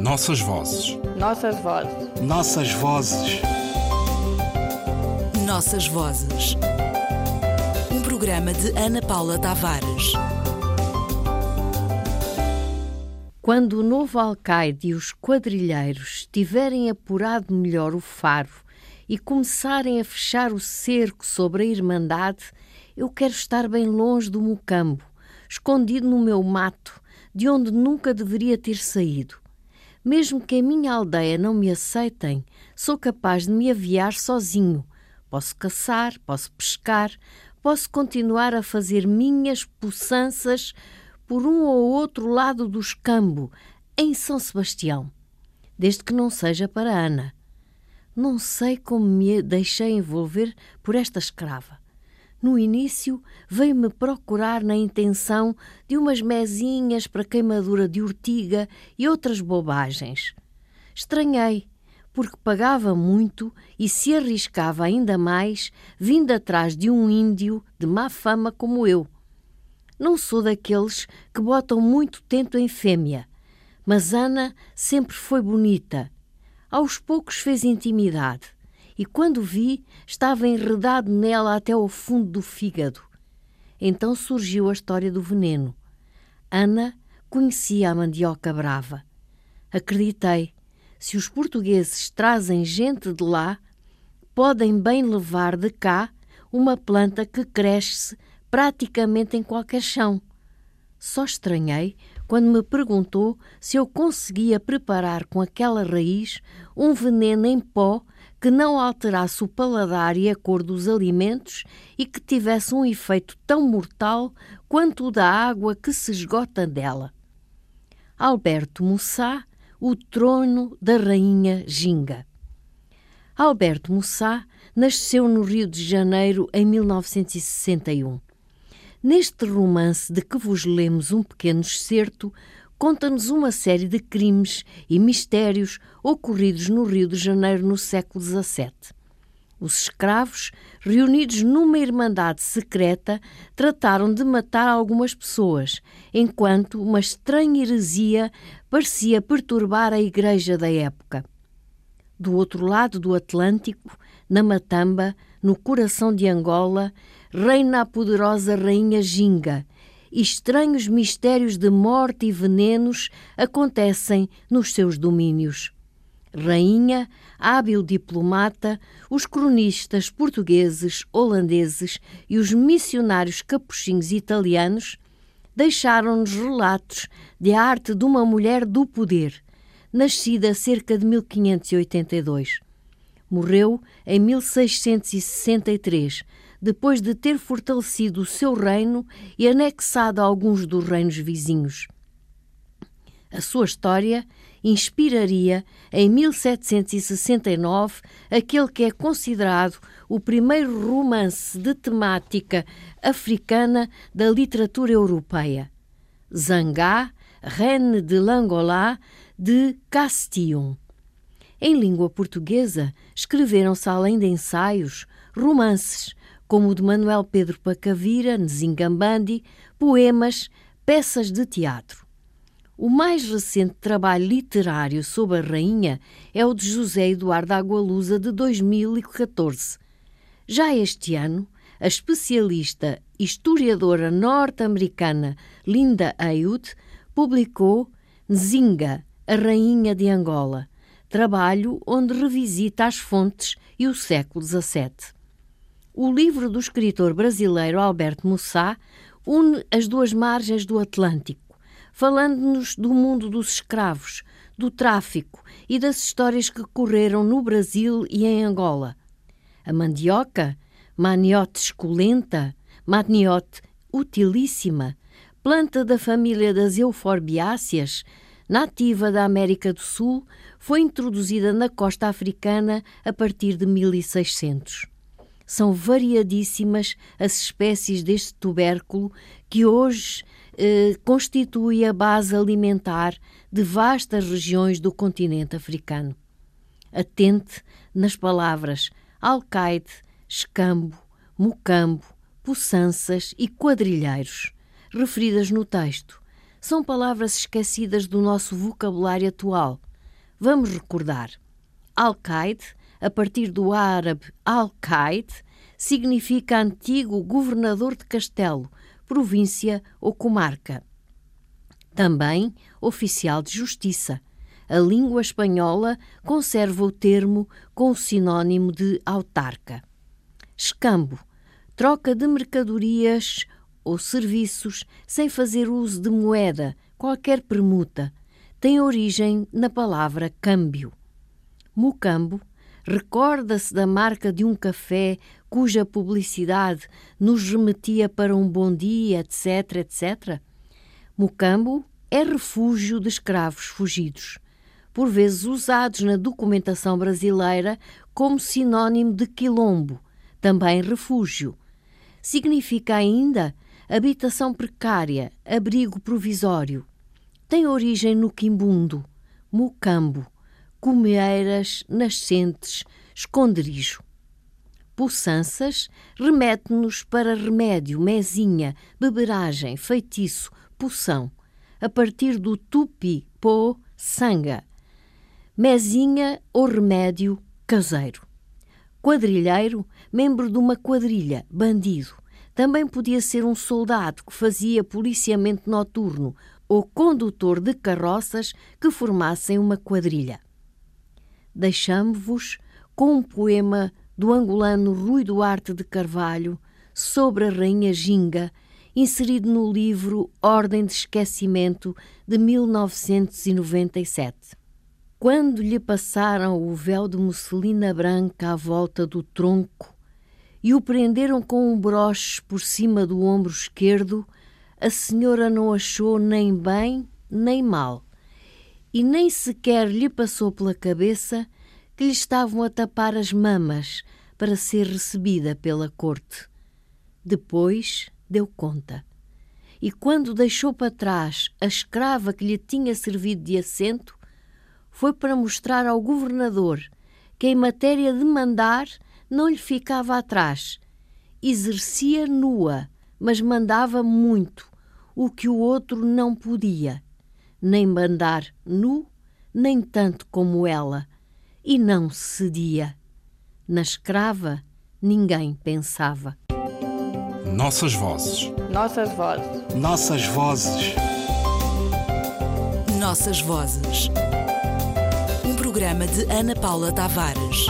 Nossas vozes. Nossas vozes. Nossas vozes. Nossas vozes. Um programa de Ana Paula Tavares. Quando o novo alcaide e os quadrilheiros tiverem apurado melhor o faro e começarem a fechar o cerco sobre a Irmandade, eu quero estar bem longe do mocambo, escondido no meu mato, de onde nunca deveria ter saído. Mesmo que a minha aldeia não me aceitem, sou capaz de me aviar sozinho. Posso caçar, posso pescar, posso continuar a fazer minhas poçanças por um ou outro lado do escambo, em São Sebastião, desde que não seja para Ana. Não sei como me deixei envolver por esta escrava. No início, veio-me procurar na intenção de umas mesinhas para queimadura de urtiga e outras bobagens. Estranhei, porque pagava muito e se arriscava ainda mais vindo atrás de um índio de má fama como eu. Não sou daqueles que botam muito tento em fêmea, mas Ana sempre foi bonita. Aos poucos fez intimidade e quando vi, estava enredado nela até ao fundo do fígado. Então surgiu a história do veneno. Ana conhecia a mandioca brava. Acreditei, se os portugueses trazem gente de lá, podem bem levar de cá uma planta que cresce praticamente em qualquer chão. Só estranhei quando me perguntou se eu conseguia preparar com aquela raiz um veneno em pó que não alterasse o paladar e a cor dos alimentos e que tivesse um efeito tão mortal quanto o da água que se esgota dela. Alberto Mussá, o trono da rainha Ginga. Alberto Mussá nasceu no Rio de Janeiro em 1961. Neste romance de que vos lemos um pequeno excerto, conta-nos uma série de crimes e mistérios ocorridos no Rio de Janeiro no século XVII. Os escravos, reunidos numa irmandade secreta, trataram de matar algumas pessoas, enquanto uma estranha heresia parecia perturbar a igreja da época. Do outro lado do Atlântico, na Matamba, no coração de Angola, reina a poderosa rainha Ginga, e estranhos mistérios de morte e venenos acontecem nos seus domínios. Rainha, hábil diplomata, os cronistas portugueses, holandeses e os missionários capuchinhos italianos deixaram-nos relatos de arte de uma mulher do poder, nascida cerca de 1582. Morreu em 1663, depois de ter fortalecido o seu reino e anexado alguns dos reinos vizinhos. A sua história inspiraria, em 1769, aquele que é considerado o primeiro romance de temática africana da literatura europeia. Zangá, Reine de l'Angola, de Castillon. Em língua portuguesa, escreveram-se, além de ensaios, romances, como o de Manuel Pedro Pacavira, Nzingambandi, poemas, peças de teatro. O mais recente trabalho literário sobre a rainha é o de José Eduardo Agualusa, de 2014. Já este ano, a especialista historiadora norte-americana Linda Ayud publicou Nzinga, a Rainha de Angola, trabalho onde revisita as fontes e o século XVII. O livro do escritor brasileiro Alberto Mussá une as duas margens do Atlântico, falando-nos do mundo dos escravos, do tráfico e das histórias que correram no Brasil e em Angola. A mandioca, maniote esculenta, maniote utilíssima, planta da família das euforbiáceas, nativa da América do Sul, foi introduzida na costa africana a partir de 1600 são variadíssimas as espécies deste tubérculo que hoje eh, constitui a base alimentar de vastas regiões do continente africano. Atente nas palavras alcaide, escambo, mucambo, poçanças e quadrilheiros, referidas no texto. São palavras esquecidas do nosso vocabulário atual. Vamos recordar. Alcaide, a partir do árabe Al-Qaid, significa antigo governador de castelo, província ou comarca. Também oficial de justiça. A língua espanhola conserva o termo com o sinônimo de autarca. Escambo, troca de mercadorias ou serviços sem fazer uso de moeda, qualquer permuta, tem origem na palavra câmbio. Mucambo recorda-se da marca de um café cuja publicidade nos remetia para um bom dia, etc, etc. Mucambo é refúgio de escravos fugidos, por vezes usados na documentação brasileira como sinônimo de quilombo, também refúgio. Significa ainda habitação precária, abrigo provisório. Tem origem no quimbundo, mucambo, cumeeiras, nascentes, esconderijo. Puçanças remete-nos para remédio, mesinha, beberagem, feitiço, poção, a partir do tupi, pô, sanga. Mesinha ou remédio caseiro. Quadrilheiro, membro de uma quadrilha, bandido. Também podia ser um soldado que fazia policiamento noturno ou condutor de carroças que formassem uma quadrilha deixamo-vos com um poema do angolano Rui Duarte de Carvalho sobre a Rainha Ginga, inserido no livro Ordem de Esquecimento de 1997. Quando lhe passaram o véu de musselina branca à volta do tronco e o prenderam com um broche por cima do ombro esquerdo, a senhora não achou nem bem nem mal e nem sequer lhe passou pela cabeça que lhe estavam a tapar as mamas para ser recebida pela corte. Depois deu conta. E quando deixou para trás a escrava que lhe tinha servido de assento, foi para mostrar ao governador que, em matéria de mandar, não lhe ficava atrás. Exercia nua, mas mandava muito, o que o outro não podia nem mandar nu, nem tanto como ela, e não cedia. Na escrava, ninguém pensava. Nossas vozes. Nossas vozes. Nossas vozes. Nossas vozes. Um programa de Ana Paula Tavares.